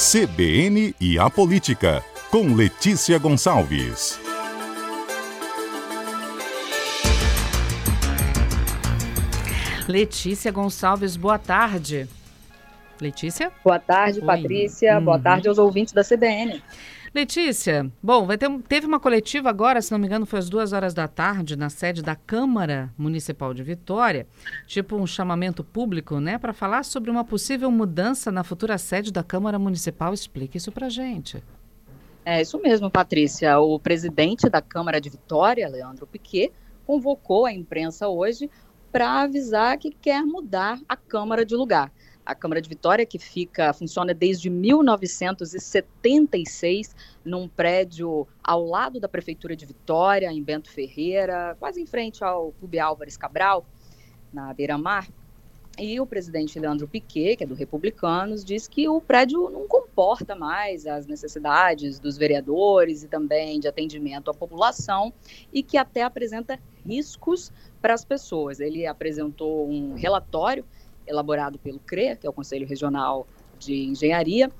CBN e a Política, com Letícia Gonçalves. Letícia Gonçalves, boa tarde. Letícia? Boa tarde, Oi. Patrícia. Uhum. Boa tarde aos ouvintes da CBN. Letícia, bom, vai ter, teve uma coletiva agora, se não me engano, foi às duas horas da tarde, na sede da Câmara Municipal de Vitória, tipo um chamamento público, né, para falar sobre uma possível mudança na futura sede da Câmara Municipal. Explique isso para gente. É isso mesmo, Patrícia. O presidente da Câmara de Vitória, Leandro Piquet, convocou a imprensa hoje para avisar que quer mudar a Câmara de lugar a Câmara de Vitória, que fica, funciona desde 1976, num prédio ao lado da Prefeitura de Vitória, em Bento Ferreira, quase em frente ao Clube Álvares Cabral, na beira-mar. E o presidente Leandro Piquet, que é do Republicanos, diz que o prédio não comporta mais as necessidades dos vereadores e também de atendimento à população e que até apresenta riscos para as pessoas. Ele apresentou um relatório elaborado pelo CRE, que é o Conselho Regional de Engenharia,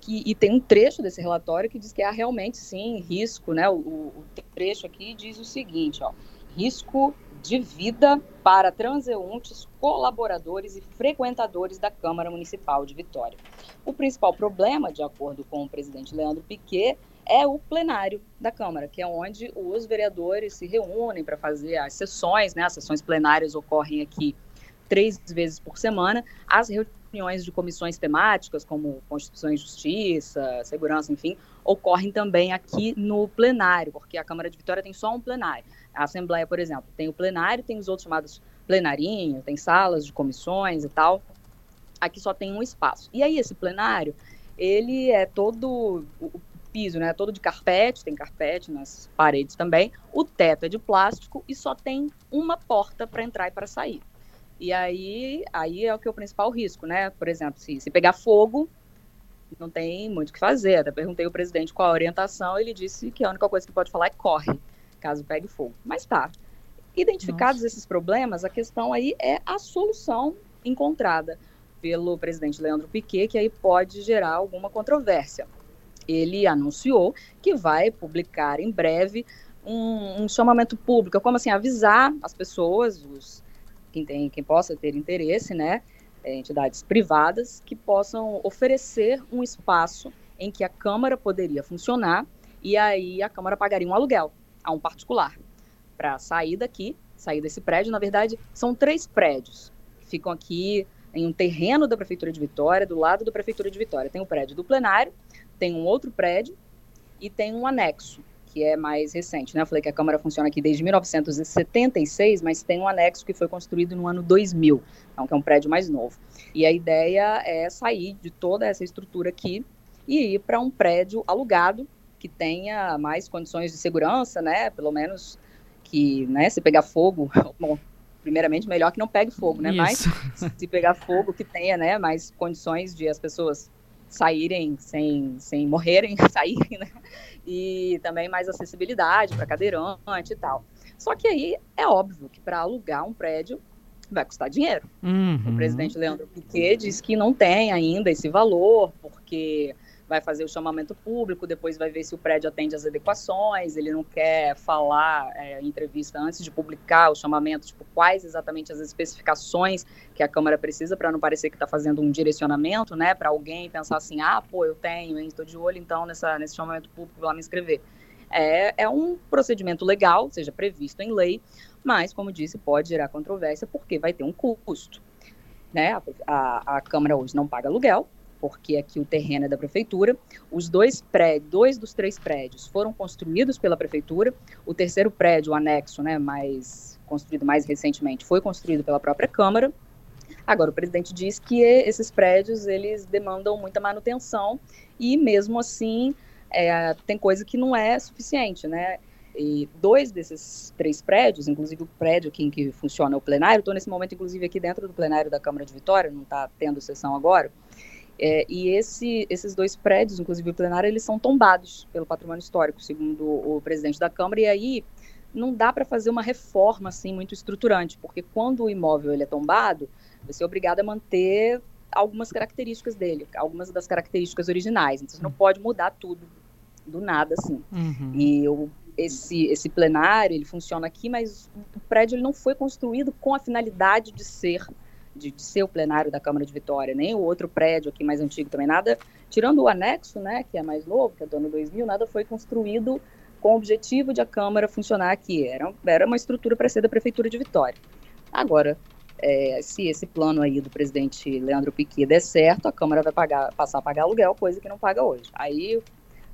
que, e tem um trecho desse relatório que diz que há realmente, sim, risco, né? O, o trecho aqui diz o seguinte, ó, risco de vida para transeuntes, colaboradores e frequentadores da Câmara Municipal de Vitória. O principal problema, de acordo com o presidente Leandro Piquet, é o plenário da Câmara, que é onde os vereadores se reúnem para fazer as sessões, né? As sessões plenárias ocorrem aqui três vezes por semana, as reuniões de comissões temáticas, como Constituição e Justiça, Segurança, enfim, ocorrem também aqui no plenário, porque a Câmara de Vitória tem só um plenário. A Assembleia, por exemplo, tem o plenário, tem os outros chamados plenarinhos, tem salas de comissões e tal. Aqui só tem um espaço. E aí, esse plenário, ele é todo o piso, né? Todo de carpete, tem carpete nas paredes também. O teto é de plástico e só tem uma porta para entrar e para sair. E aí, aí é o que é o principal risco, né? Por exemplo, se, se pegar fogo, não tem muito o que fazer. Até perguntei ao presidente qual a orientação, ele disse que a única coisa que pode falar é corre, caso pegue fogo. Mas tá. Identificados Nossa. esses problemas, a questão aí é a solução encontrada pelo presidente Leandro Piquet, que aí pode gerar alguma controvérsia. Ele anunciou que vai publicar em breve um, um chamamento público, como assim, avisar as pessoas, os quem tem, quem possa ter interesse, né, é, entidades privadas que possam oferecer um espaço em que a Câmara poderia funcionar e aí a Câmara pagaria um aluguel a um particular para sair daqui, sair desse prédio. Na verdade, são três prédios que ficam aqui em um terreno da Prefeitura de Vitória, do lado da Prefeitura de Vitória. Tem o prédio do plenário, tem um outro prédio e tem um anexo que é mais recente. Né? Eu falei que a Câmara funciona aqui desde 1976, mas tem um anexo que foi construído no ano 2000, então que é um prédio mais novo. E a ideia é sair de toda essa estrutura aqui e ir para um prédio alugado que tenha mais condições de segurança, né? Pelo menos que, né, se pegar fogo, bom, primeiramente melhor que não pegue fogo, né? Isso. Mas se pegar fogo que tenha, né, mais condições de as pessoas saírem sem, sem morrerem, saírem, né? E também mais acessibilidade para cadeirante e tal. Só que aí é óbvio que para alugar um prédio vai custar dinheiro. Uhum. O presidente Leandro Piquet diz que não tem ainda esse valor, porque vai fazer o chamamento público, depois vai ver se o prédio atende às adequações, ele não quer falar é, em entrevista antes de publicar o chamamento, tipo, quais exatamente as especificações que a Câmara precisa para não parecer que está fazendo um direcionamento, né, para alguém pensar assim, ah, pô, eu tenho, estou de olho então nessa, nesse chamamento público, lá me inscrever. É, é um procedimento legal, seja previsto em lei, mas, como disse, pode gerar controvérsia porque vai ter um custo. Né? A, a, a Câmara hoje não paga aluguel, porque aqui o terreno é da prefeitura. Os dois prédios, dois dos três prédios foram construídos pela prefeitura. O terceiro prédio, o anexo, né, mais construído mais recentemente, foi construído pela própria Câmara. Agora o presidente diz que esses prédios eles demandam muita manutenção e mesmo assim é, tem coisa que não é suficiente, né? E dois desses três prédios, inclusive o prédio aqui em que funciona o plenário, estou nesse momento inclusive aqui dentro do plenário da Câmara de Vitória, não está tendo sessão agora. É, e esse, esses dois prédios, inclusive o plenário, eles são tombados pelo patrimônio histórico, segundo o, presidente da Câmara, e aí não dá para fazer uma reforma assim muito estruturante, porque quando o imóvel ele é tombado, você é obrigado a manter algumas características dele, algumas das características originais. Então, você não pode mudar tudo do nada, assim. Uhum. E eu, esse, esse plenário, ele funciona aqui, mas o prédio ele não foi construído com a finalidade de ser de, de, ser o plenário da Câmara de Vitória, nem o outro prédio aqui mais antigo também, nada, tirando o anexo, né, que é mais novo, que é do ano 2000, nada foi construído com o objetivo de a Câmara funcionar aqui. Era, era uma estrutura para ser da Prefeitura de Vitória. Agora, é, se esse plano aí do presidente Leandro Piquet der certo, a Câmara vai pagar, passar a pagar aluguel, coisa que não paga hoje. Aí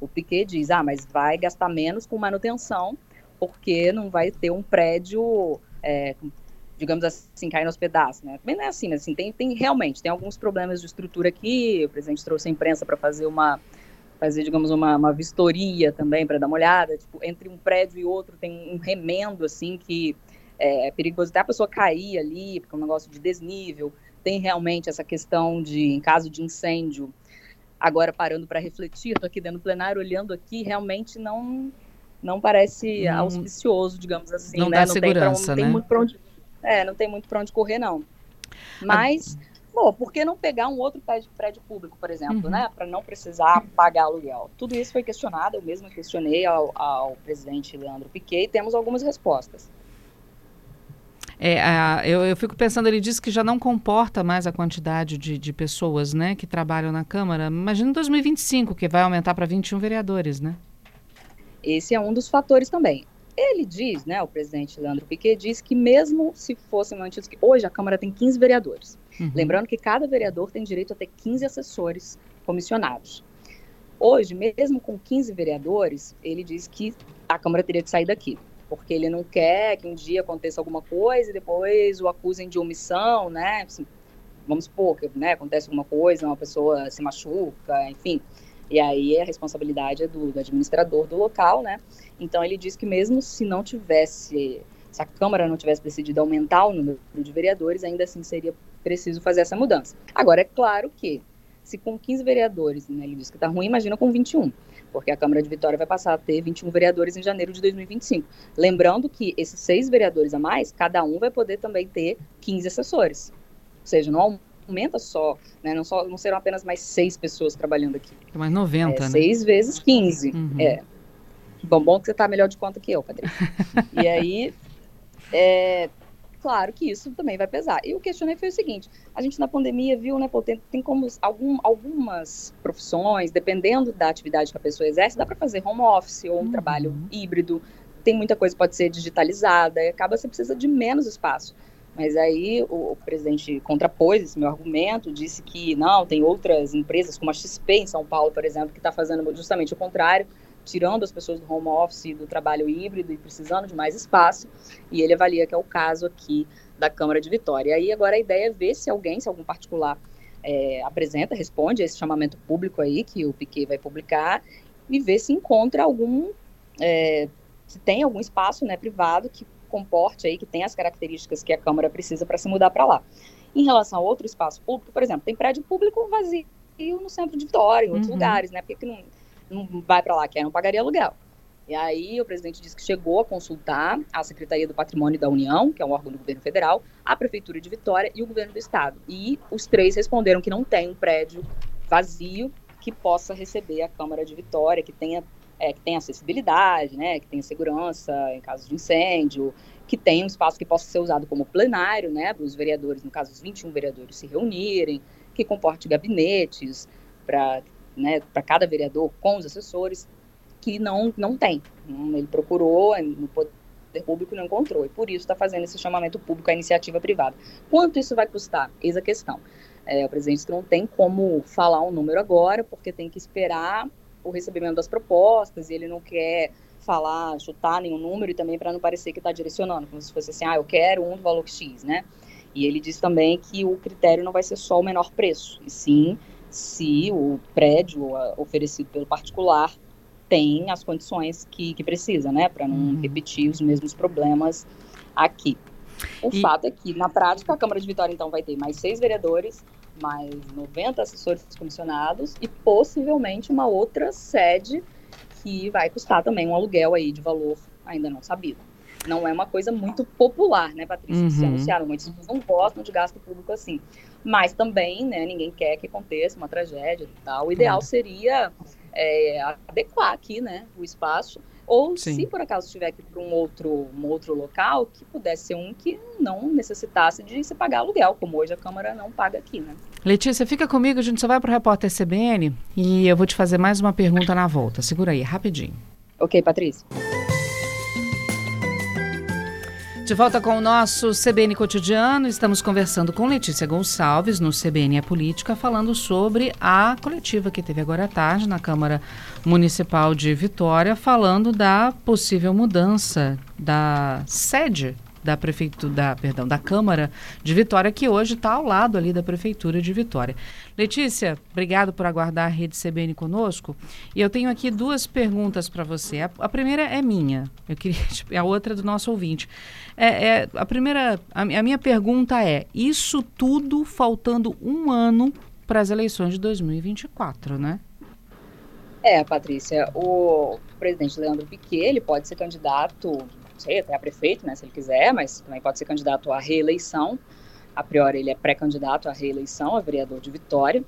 o Piquet diz, ah, mas vai gastar menos com manutenção, porque não vai ter um prédio, é, digamos assim, caindo aos pedaços, né? Também não é assim, mas assim, tem, tem realmente, tem alguns problemas de estrutura aqui, o presidente trouxe a imprensa para fazer uma, fazer, digamos, uma, uma vistoria também, para dar uma olhada, tipo, entre um prédio e outro tem um remendo, assim, que é, é perigoso até a pessoa cair ali, porque é um negócio de desnível. Tem realmente essa questão de, em caso de incêndio, agora parando para refletir, estou aqui dentro do plenário, olhando aqui, realmente não não parece não, auspicioso, digamos assim. Não né? dá não segurança, tem pra, não né? Tem muito pra onde, é, não tem muito para onde correr, não. Mas, pô, por que não pegar um outro prédio, prédio público, por exemplo, uhum. né? Para não precisar pagar aluguel. Tudo isso foi questionado, eu mesmo questionei ao, ao presidente Leandro Piquet e temos algumas respostas. É, a, eu, eu, fico pensando, ele disse que já não comporta mais a quantidade de, de pessoas né, que trabalham na Câmara. Imagina em 2025, que vai aumentar para 21 vereadores, né? Esse é um dos fatores também. Ele diz, né, o presidente Leandro Piquet diz que mesmo se fossem mantidos, que hoje a Câmara tem 15 vereadores. Uhum. Lembrando que cada vereador tem direito a ter 15 assessores comissionados. Hoje, mesmo com 15 vereadores, ele diz que a Câmara teria que sair daqui porque ele não quer que um dia aconteça alguma coisa e depois o acusem de omissão, né? Assim, vamos supor que né, acontece alguma coisa, uma pessoa se machuca, enfim. E aí a responsabilidade é do, do administrador do local, né? Então ele diz que mesmo se não tivesse, se a Câmara não tivesse decidido aumentar o número de vereadores, ainda assim seria preciso fazer essa mudança. Agora, é claro que se com 15 vereadores, né, ele diz que está ruim, imagina com 21 porque a Câmara de Vitória vai passar a ter 21 vereadores em janeiro de 2025. Lembrando que esses seis vereadores a mais, cada um vai poder também ter 15 assessores. Ou seja, não aumenta só, né? Não, só, não serão apenas mais seis pessoas trabalhando aqui. É mais 90, é, né? Seis vezes 15. Uhum. É. Bom, bom que você está melhor de conta que eu, Padre. e aí, é, claro que isso também vai pesar. E o questionei foi o seguinte: a gente na pandemia viu, né, pô, tem, tem como algum, algumas profissões, dependendo da atividade que a pessoa exerce, dá para fazer home office ou um uhum. trabalho híbrido. Tem muita coisa que pode ser digitalizada, e acaba você precisa de menos espaço. Mas aí o, o, presidente contrapôs esse meu argumento, disse que não, tem outras empresas, como a XP em São Paulo, por exemplo, que está fazendo justamente o contrário, tirando as pessoas do home office, do trabalho híbrido e precisando de mais espaço, e ele avalia que é o caso aqui da Câmara de Vitória. E aí agora a ideia é ver se alguém, se algum particular é, apresenta, responde a esse chamamento público aí que o Piquet vai publicar e ver se encontra algum, é, se tem algum espaço né, privado que comporte aí, que tem as características que a Câmara precisa para se mudar para lá. Em relação a outro espaço público, por exemplo, tem prédio público vazio no centro de Vitória, em outros uhum. lugares, né? Porque que não, não vai para lá, que não pagaria aluguel. E aí o presidente disse que chegou a consultar a Secretaria do Patrimônio da União, que é um órgão do governo federal, a Prefeitura de Vitória e o governo do estado. E os três responderam que não tem um prédio vazio que possa receber a Câmara de Vitória, que tenha, é, que tenha acessibilidade, né, que tenha segurança em caso de incêndio, que tenha um espaço que possa ser usado como plenário, né, para os vereadores, no caso os 21 vereadores se reunirem, que comporte gabinetes para né, para cada vereador com os assessores, que não, não tem. Ele procurou no poder público não encontrou, e por isso está fazendo esse chamamento público à iniciativa privada. Quanto isso vai custar? Eis a questão. É, o presidente não tem como falar um número agora, porque tem que esperar o recebimento das propostas, e ele não quer falar, chutar nenhum número, e também para não parecer que está direcionando, como se fosse assim, ah, eu quero um do valor X, né? E ele diz também que o critério não vai ser só o menor preço, e sim se o prédio oferecido pelo particular tem as condições que, que precisa, né, para não uhum. repetir os mesmos problemas aqui. O e... fato é que, na prática, a Câmara de Vitória, então, vai ter mais seis vereadores, mais 90 assessores comissionados e possivelmente uma outra sede que vai custar também um aluguel aí de valor ainda não sabido. Não é uma coisa muito popular, né, Patrícia? Uhum. Se anunciaram, muitas pessoas não gostam de gasto público assim. mas também, né, ninguém quer que aconteça uma tragédia e tal. O ideal seria é, adequar aqui, né, o espaço, ou Sim. se por acaso tiver que ir para um outro, um outro local, que pudesse ser um que não necessitasse de se pagar aluguel, como hoje a Câmara não paga aqui, né. Letícia, fica comigo, a gente só vai para o repórter CBN e eu vou te fazer mais uma pergunta na volta. Segura aí, rapidinho. Ok, Patrícia. De volta com o nosso CBN Cotidiano, estamos conversando com Letícia Gonçalves, no CBN é Política, falando sobre a coletiva que teve agora à tarde na Câmara Municipal de Vitória, falando da possível mudança da sede da prefeitura, da, perdão, da Câmara de Vitória, que hoje está ao lado ali da Prefeitura de Vitória. Letícia, obrigado por aguardar a Rede CBN conosco. E eu tenho aqui duas perguntas para você. A, a, primeira é minha, eu queria, a outra é do nosso ouvinte. É, é a primeira, a, a minha pergunta é: isso tudo faltando um ano para as eleições de 2024, né? É, Patrícia, o presidente Leandro Piquet, ele pode ser candidato não sei, até a prefeito, né, se ele quiser, mas também pode ser candidato à reeleição. A priori, ele é pré-candidato à reeleição, a vereador de Vitória.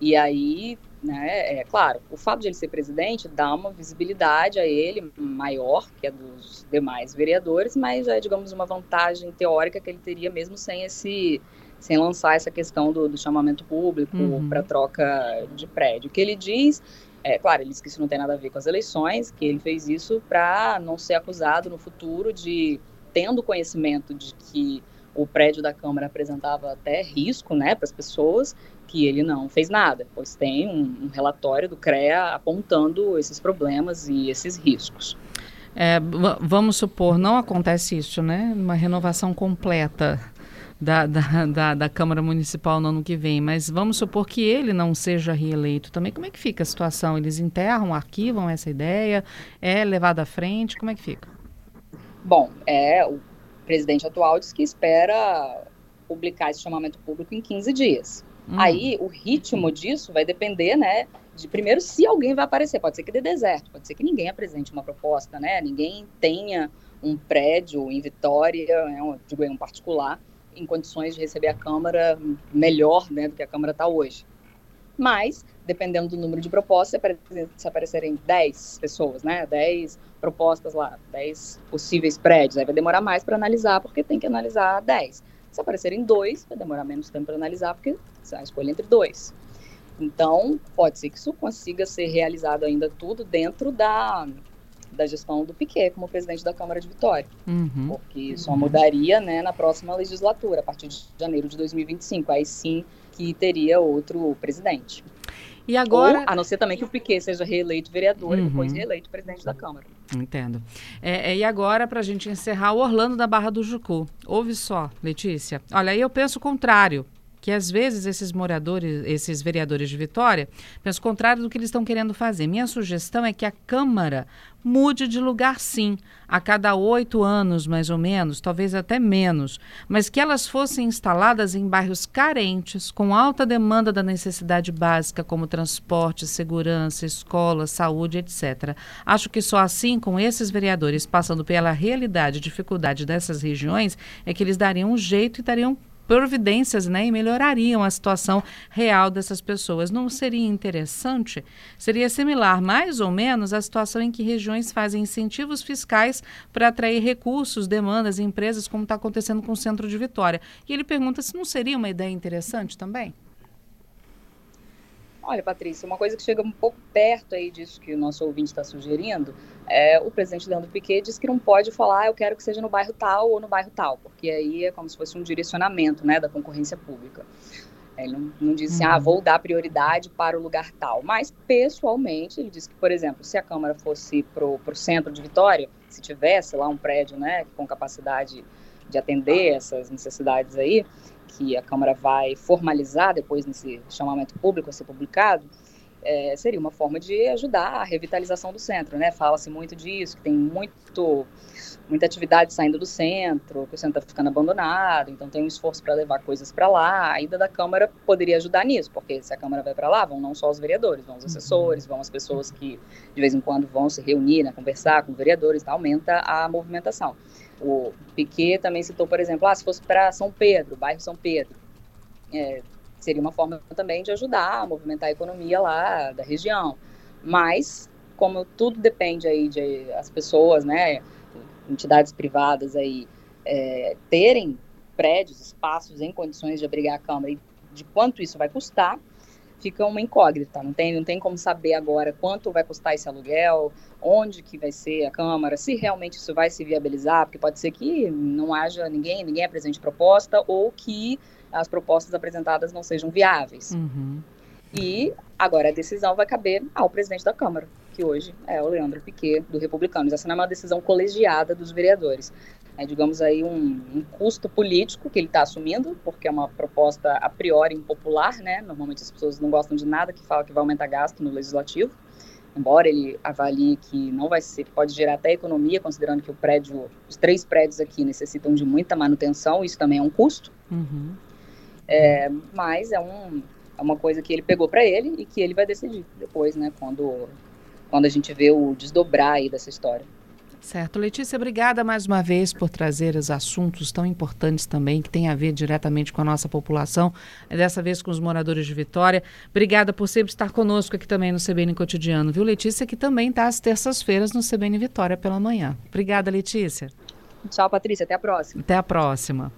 E aí, né, é claro, o fato de ele ser presidente dá uma visibilidade a ele maior que a dos demais vereadores, mas é, digamos, uma vantagem teórica que ele teria mesmo sem esse sem lançar essa questão do, do chamamento público uhum. para troca de prédio. O que ele diz é, claro, ele disse que isso não tem nada a ver com as eleições, que ele fez isso para não ser acusado no futuro de, tendo conhecimento de que o prédio da Câmara apresentava até risco né, para as pessoas, que ele não fez nada, pois tem um, um relatório do CREA apontando esses problemas e esses riscos. É, vamos supor, não acontece isso, né? Uma renovação completa da, da, da, da, Câmara Municipal no ano que vem, mas vamos supor que ele não seja reeleito também. Como é que fica a situação? Eles enterram, arquivam essa ideia? É levado à frente? Como é que fica? Bom, é, o presidente atual diz que espera publicar esse chamamento público em 15 dias. Hum. Aí, o ritmo disso vai depender, né, de primeiro se alguém vai aparecer. Pode ser que dê deserto, pode ser que ninguém apresente uma proposta, né, ninguém tenha um prédio em Vitória, né, um, digo, um particular, em condições de receber a Câmara melhor né, do que a Câmara está hoje. Mas, dependendo do número de propostas, se aparecerem 10 pessoas, né, 10 propostas lá, 10 possíveis prédios, aí vai demorar mais para analisar, porque tem que analisar 10. Se aparecerem dois, vai demorar menos tempo para analisar, porque vai escolher entre dois. Então, pode ser que isso consiga ser realizado ainda tudo dentro da da gestão do Piquet como presidente da Câmara de Vitória, uhum. porque só mudaria né, na próxima legislatura, a partir de janeiro de 2025. Aí sim que teria outro presidente. E agora. Ou, a não ser também que o Piquet seja reeleito vereador uhum. e depois reeleito presidente da Câmara. Entendo. É, é, e agora, para a gente encerrar, o Orlando da Barra do Jucu. Ouve só, Letícia. Olha, aí eu penso o contrário que às vezes esses moradores, esses vereadores de Vitória, pensam o contrário do que eles estão querendo fazer. Minha sugestão é que a Câmara mude de lugar sim, a cada oito anos mais ou menos, talvez até menos, mas que elas fossem instaladas em bairros carentes, com alta demanda da necessidade básica, como transporte, segurança, escola, saúde, etc. Acho que só assim, com esses vereadores passando pela realidade e dificuldade dessas regiões, é que eles dariam um jeito e dariam providências né, e melhorariam a situação real dessas pessoas. Não seria interessante? Seria similar, mais ou menos, à situação em que regiões fazem incentivos fiscais para atrair recursos, demandas, empresas, como está acontecendo com o Centro de Vitória. E ele pergunta se não seria uma ideia interessante também? Olha, Patrícia, uma coisa que chega um pouco perto aí disso que o nosso ouvinte está sugerindo, é o presidente Leandro Piquet diz que não pode falar, ah, eu quero que seja no bairro tal ou no bairro tal, porque aí é como se fosse um direcionamento, né, da concorrência pública. Ele não, não diz assim, ah, uhum. ah, vou dar prioridade para o lugar tal. Mas, pessoalmente, ele diz que, por exemplo, se a Câmara fosse para o centro de Vitória, se tivesse lá um prédio, né, com capacidade de atender essas necessidades aí, que a Câmara vai formalizar depois nesse chamamento público a ser publicado, é, seria uma forma de ajudar a revitalização do centro, né? Fala-se muito disso, que tem muito, muita atividade saindo do centro, que o centro está ficando abandonado, então tem um esforço para levar coisas para lá. A ida da Câmara poderia ajudar nisso, porque se a Câmara vai para lá, vão não só os vereadores, vão os uhum. assessores, vão as pessoas que de vez em quando vão se reunir, né, conversar com vereadores, tá? aumenta a movimentação. O Piquet também citou, por exemplo, ah, se fosse para São Pedro, bairro São Pedro, é, seria uma forma também de ajudar a movimentar a economia lá da região. Mas, como tudo depende aí de as pessoas, né, entidades privadas aí, é, terem prédios, espaços em condições de abrigar a Câmara e de quanto isso vai custar, fica uma incógnita. Não tem, não tem como saber agora quanto vai custar esse aluguel, onde que vai ser a Câmara, se realmente isso vai se viabilizar, porque pode ser que não haja ninguém, ninguém apresente proposta ou que as propostas apresentadas não sejam viáveis. Uhum. E agora a decisão vai caber ao presidente da Câmara, que hoje é o Leandro Piquet, do Republicanos. Essa não é uma decisão colegiada dos vereadores. É, digamos aí, um, um custo político que ele está assumindo, porque é uma proposta a priori impopular, né? Normalmente as pessoas não gostam de nada que fala que vai aumentar gasto no legislativo, embora ele avalie que não vai ser, pode gerar até economia, considerando que o prédio, os três prédios aqui necessitam de muita manutenção, isso também é um custo. Uhum. É, mas é, um, é uma coisa que ele pegou para ele e que ele vai decidir depois, né, quando, quando a gente vê o desdobrar aí dessa história. Certo. Letícia, obrigada mais uma vez por trazer os assuntos tão importantes também, que têm a ver diretamente com a nossa população, dessa vez com os moradores de Vitória. Obrigada por sempre estar conosco aqui também no CBN Cotidiano, viu, Letícia, que também está às terças-feiras no CBN Vitória pela manhã. Obrigada, Letícia. Tchau, Patrícia. Até a próxima. Até a próxima.